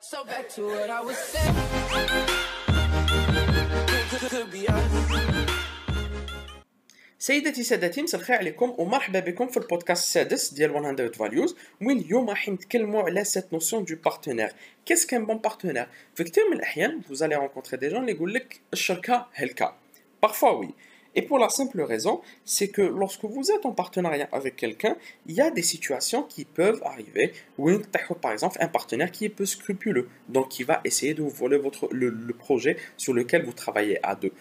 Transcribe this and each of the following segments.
So back to what I was saying. Could, could be us. سيداتي سادتي مساء الخير عليكم ومرحبا بكم في البودكاست السادس ديال 100 فاليوز وين اليوم راح نتكلموا على سيت نوسيون دو بارتنير كيس كان بون بارتنير في كثير من الاحيان vous allez rencontrer des gens اللي يقول لك الشركه هي الكا parfois oui Et pour la simple raison, c'est que lorsque vous êtes en partenariat avec quelqu'un, il y a des situations qui peuvent arriver où, par exemple, un partenaire qui est peu scrupuleux, donc qui va essayer de vous voler votre, le, projet sur lequel vous travaillez à deux.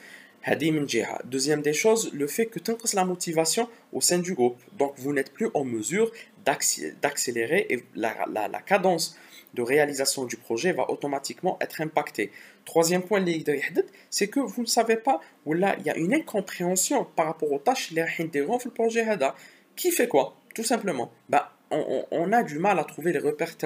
Deuxième des choses, le fait que tant la motivation au sein du groupe, donc vous n'êtes plus en mesure d'accélérer la cadence de réalisation du projet va automatiquement être impacté. Troisième point, c'est que vous ne savez pas, ou là, il y a une incompréhension par rapport aux tâches qui dans le projet. Qui fait quoi? Tout simplement. Ben, on, on, a du mal à trouver les repères.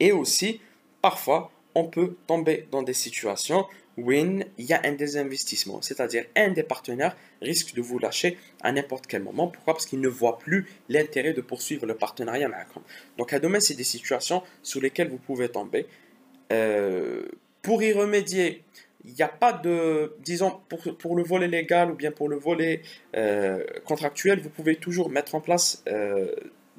Et aussi, parfois, on peut tomber dans des situations win, il y a un désinvestissement, c'est-à-dire un des partenaires risque de vous lâcher à n'importe quel moment. Pourquoi? Parce qu'il ne voit plus l'intérêt de poursuivre le partenariat Donc, à demain, c'est des situations sous lesquelles vous pouvez tomber. Euh, pour y remédier, il n'y a pas de, disons, pour, pour, le volet légal ou bien pour le volet euh, contractuel, vous pouvez toujours mettre en place euh,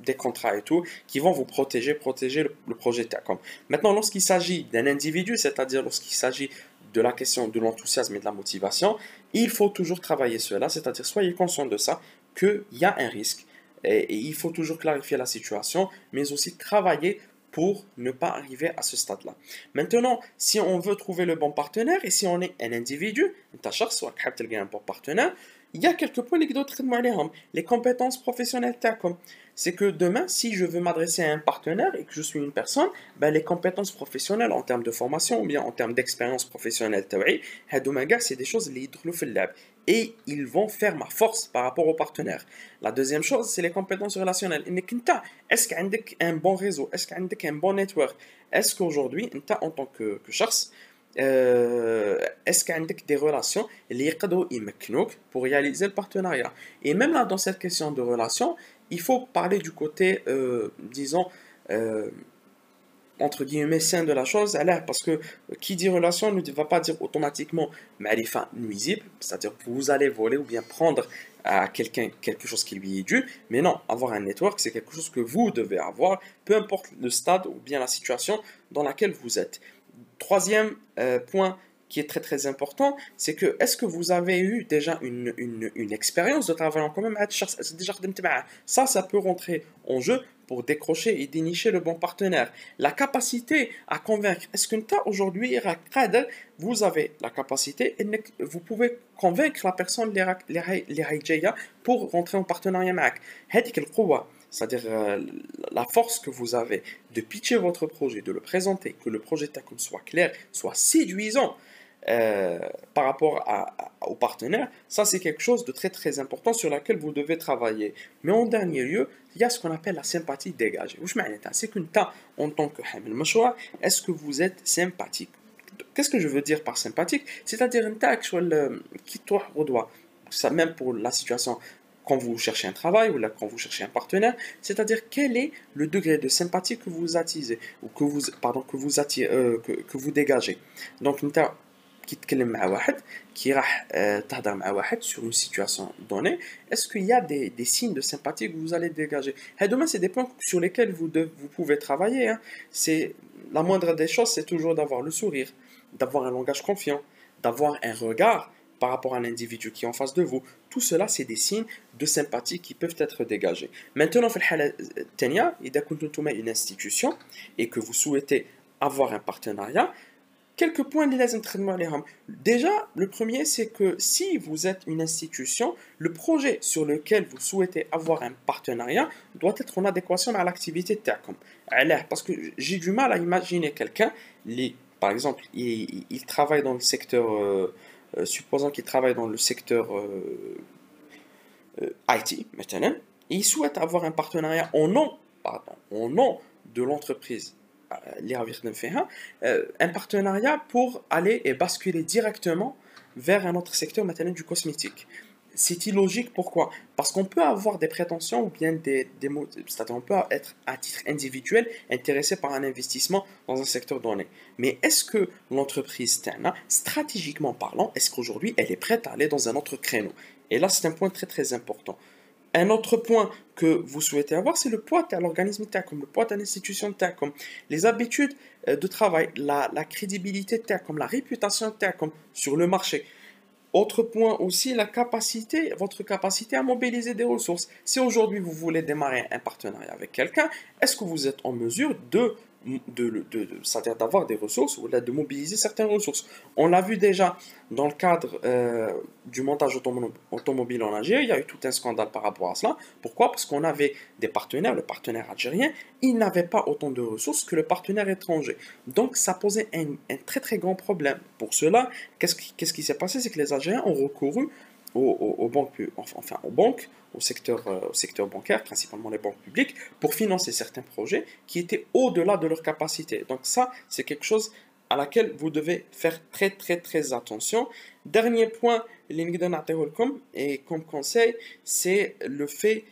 des contrats et tout, qui vont vous protéger, protéger le, projet TACOM. Maintenant, lorsqu'il s'agit d'un individu, c'est-à-dire lorsqu'il s'agit de la question de l'enthousiasme et de la motivation, il faut toujours travailler cela, c'est-à-dire soyez conscient de ça, qu'il y a un risque. Et, il faut toujours clarifier la situation, mais aussi travailler pour ne pas arriver à ce stade-là. Maintenant, si on veut trouver le bon partenaire et si on est un individu, un bon partenaire, il y a quelques points qui doivent les compétences professionnelles c'est que demain si je veux m'adresser à un partenaire et que je suis une personne ben les compétences professionnelles en termes de formation ou bien en termes d'expérience professionnelle c'est des choses qui lab. Et ils vont faire ma force par rapport au partenaire. La deuxième chose, c'est les compétences relationnelles. Est-ce que tu as un bon réseau? Est-ce que tu as un bon network? Est-ce qu'aujourd'hui, en tant que, que شخص euh, est-ce qu'عندك des relations اللي يقدروا يمكنوك pour réaliser le partenariat et même là dans cette question de relation il faut parler du côté euh, disons euh, entre guillemets sain de la chose alors, parce que qui dit relation ne va pas dire automatiquement معرفة nuisible c'est-à-dire que vous allez voler ou bien prendre à quelqu'un quelque chose qui lui est dû mais non avoir un network c'est quelque chose que vous devez avoir peu importe le stade ou bien la situation dans laquelle vous êtes Troisième euh, point qui est très très important, c'est que est-ce que vous avez eu déjà une, une, expérience de travail en commun? Ça, ça peut rentrer en jeu pour décrocher et dénicher le bon partenaire. La capacité à convaincre. Est-ce que aujourd'hui, vous avez la capacité, et vous pouvez convaincre la personne pour rentrer en partenariat avec? c'est-à-dire euh, la force que vous avez de pitcher votre projet, de le présenter, que le projet TACOM soit clair, soit séduisant euh, par rapport à, à, aux partenaires, ça c'est quelque chose de très très important sur laquelle vous devez travailler. Mais en dernier lieu, il y a ce qu'on appelle la sympathie dégagée. Vous C'est qu'une ta en tant que est-ce que vous êtes sympathique? Qu'est-ce que je veux dire par sympathique? C'est-à-dire une ta euh, qui doit ça même pour la situation quand vous cherchez un travail ou là, quand vous cherchez un partenaire, c'est-à-dire quel est le degré de sympathie que vous attisez ou que vous pardon que vous attirez, euh, que, que, vous dégagez. Donc qui qui euh, sur une situation donnée, est-ce qu'il y a des, des, signes de sympathie que vous allez dégager? Et demain, c'est des points sur lesquels vous, devez, vous pouvez travailler. Hein. C'est la moindre des choses, c'est toujours d'avoir le sourire, d'avoir un langage confiant, d'avoir un regard par rapport à l'individu qui est en face de vous. Tout cela, c'est des signes de sympathie qui peuvent être dégagés. Maintenant, Tania, une institution et que vous souhaitez avoir un partenariat, quelques points Déjà, le premier, c'est que si vous êtes une institution, le projet sur lequel vous souhaitez avoir un partenariat doit être en adéquation à l'activité de TACOM. Parce que j'ai du mal à imaginer quelqu'un, par exemple, il, travaille dans le secteur euh, euh, supposons qu'il travaille dans le secteur euh, euh, IT, maintenant, il souhaite avoir un partenariat au nom, pardon, au nom de l'entreprise un partenariat pour aller et basculer directement vers un autre secteur, maintenant du cosmétique c'est illogique. Pourquoi? Parce qu'on peut avoir des prétentions ou bien des, des c'est-à-dire on peut être à titre individuel intéressé par un investissement dans un secteur donné. Mais est-ce que l'entreprise Tana, stratégiquement parlant, est-ce qu'aujourd'hui elle est prête à aller dans un autre créneau? Et là, c'est un point très très important. Un autre point que vous souhaitez avoir, c'est le poids à l'organisme comme le poids à l'institution comme les habitudes euh, de travail, la, la crédibilité comme la réputation comme sur le marché. Autre point aussi, la capacité, votre capacité à mobiliser des ressources. Si aujourd'hui vous voulez démarrer un partenariat avec quelqu'un, est-ce que vous êtes en mesure de de, de, c'est-à-dire d'avoir des ressources ou de mobiliser certaines ressources. On l'a vu déjà dans le cadre euh, du montage automobile en Algérie, il y a eu tout un scandale par rapport à cela. Pourquoi? Parce qu'on avait des partenaires, le partenaire algérien, il n'avait pas autant de ressources que le partenaire étranger. Donc ça posait un, très très grand problème. Pour cela, qu'est-ce qui s'est passé? C'est que les Algériens ont recouru aux, banques, enfin aux banques, au secteur, euh, au secteur bancaire, principalement les banques publiques, pour financer certains projets qui étaient au-delà de leur capacité. Donc ça, c'est quelque chose à laquelle vous devez faire très très très attention. Dernier point, et comme conseil, c'est le fait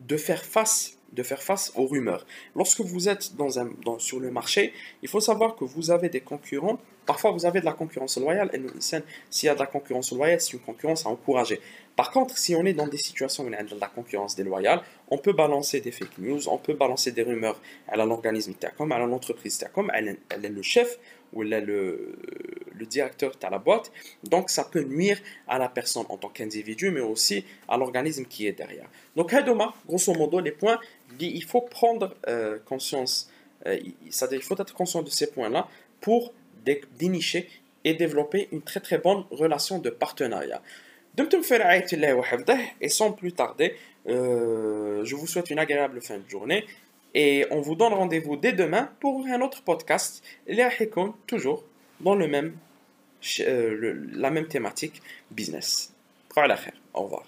de faire face de faire face aux rumeurs. Lorsque vous êtes dans un, sur le marché, il faut savoir que vous avez des concurrents. Parfois, vous avez de la concurrence loyale. Et s'il y a de la concurrence loyale, c'est une concurrence à encourager. Par contre, si on est dans des situations où il y a de la concurrence déloyale, on peut balancer des fake news, on peut balancer des rumeurs à l'organisme TACOM, à l'entreprise TACOM, elle est le chef ou elle est le, le directeur de la boîte. Donc, ça peut nuire à la personne en tant qu'individu, mais aussi à l'organisme qui est derrière. Donc, Hadoma, grosso modo, les points, il faut prendre euh, conscience, euh, il faut être conscient de ces points-là pour dénicher et développer une très très bonne relation de partenariat. Et sans plus tarder, euh, je vous souhaite une agréable fin de journée et on vous donne rendez-vous dès demain pour un autre podcast, toujours dans le même, la même thématique business. Au revoir.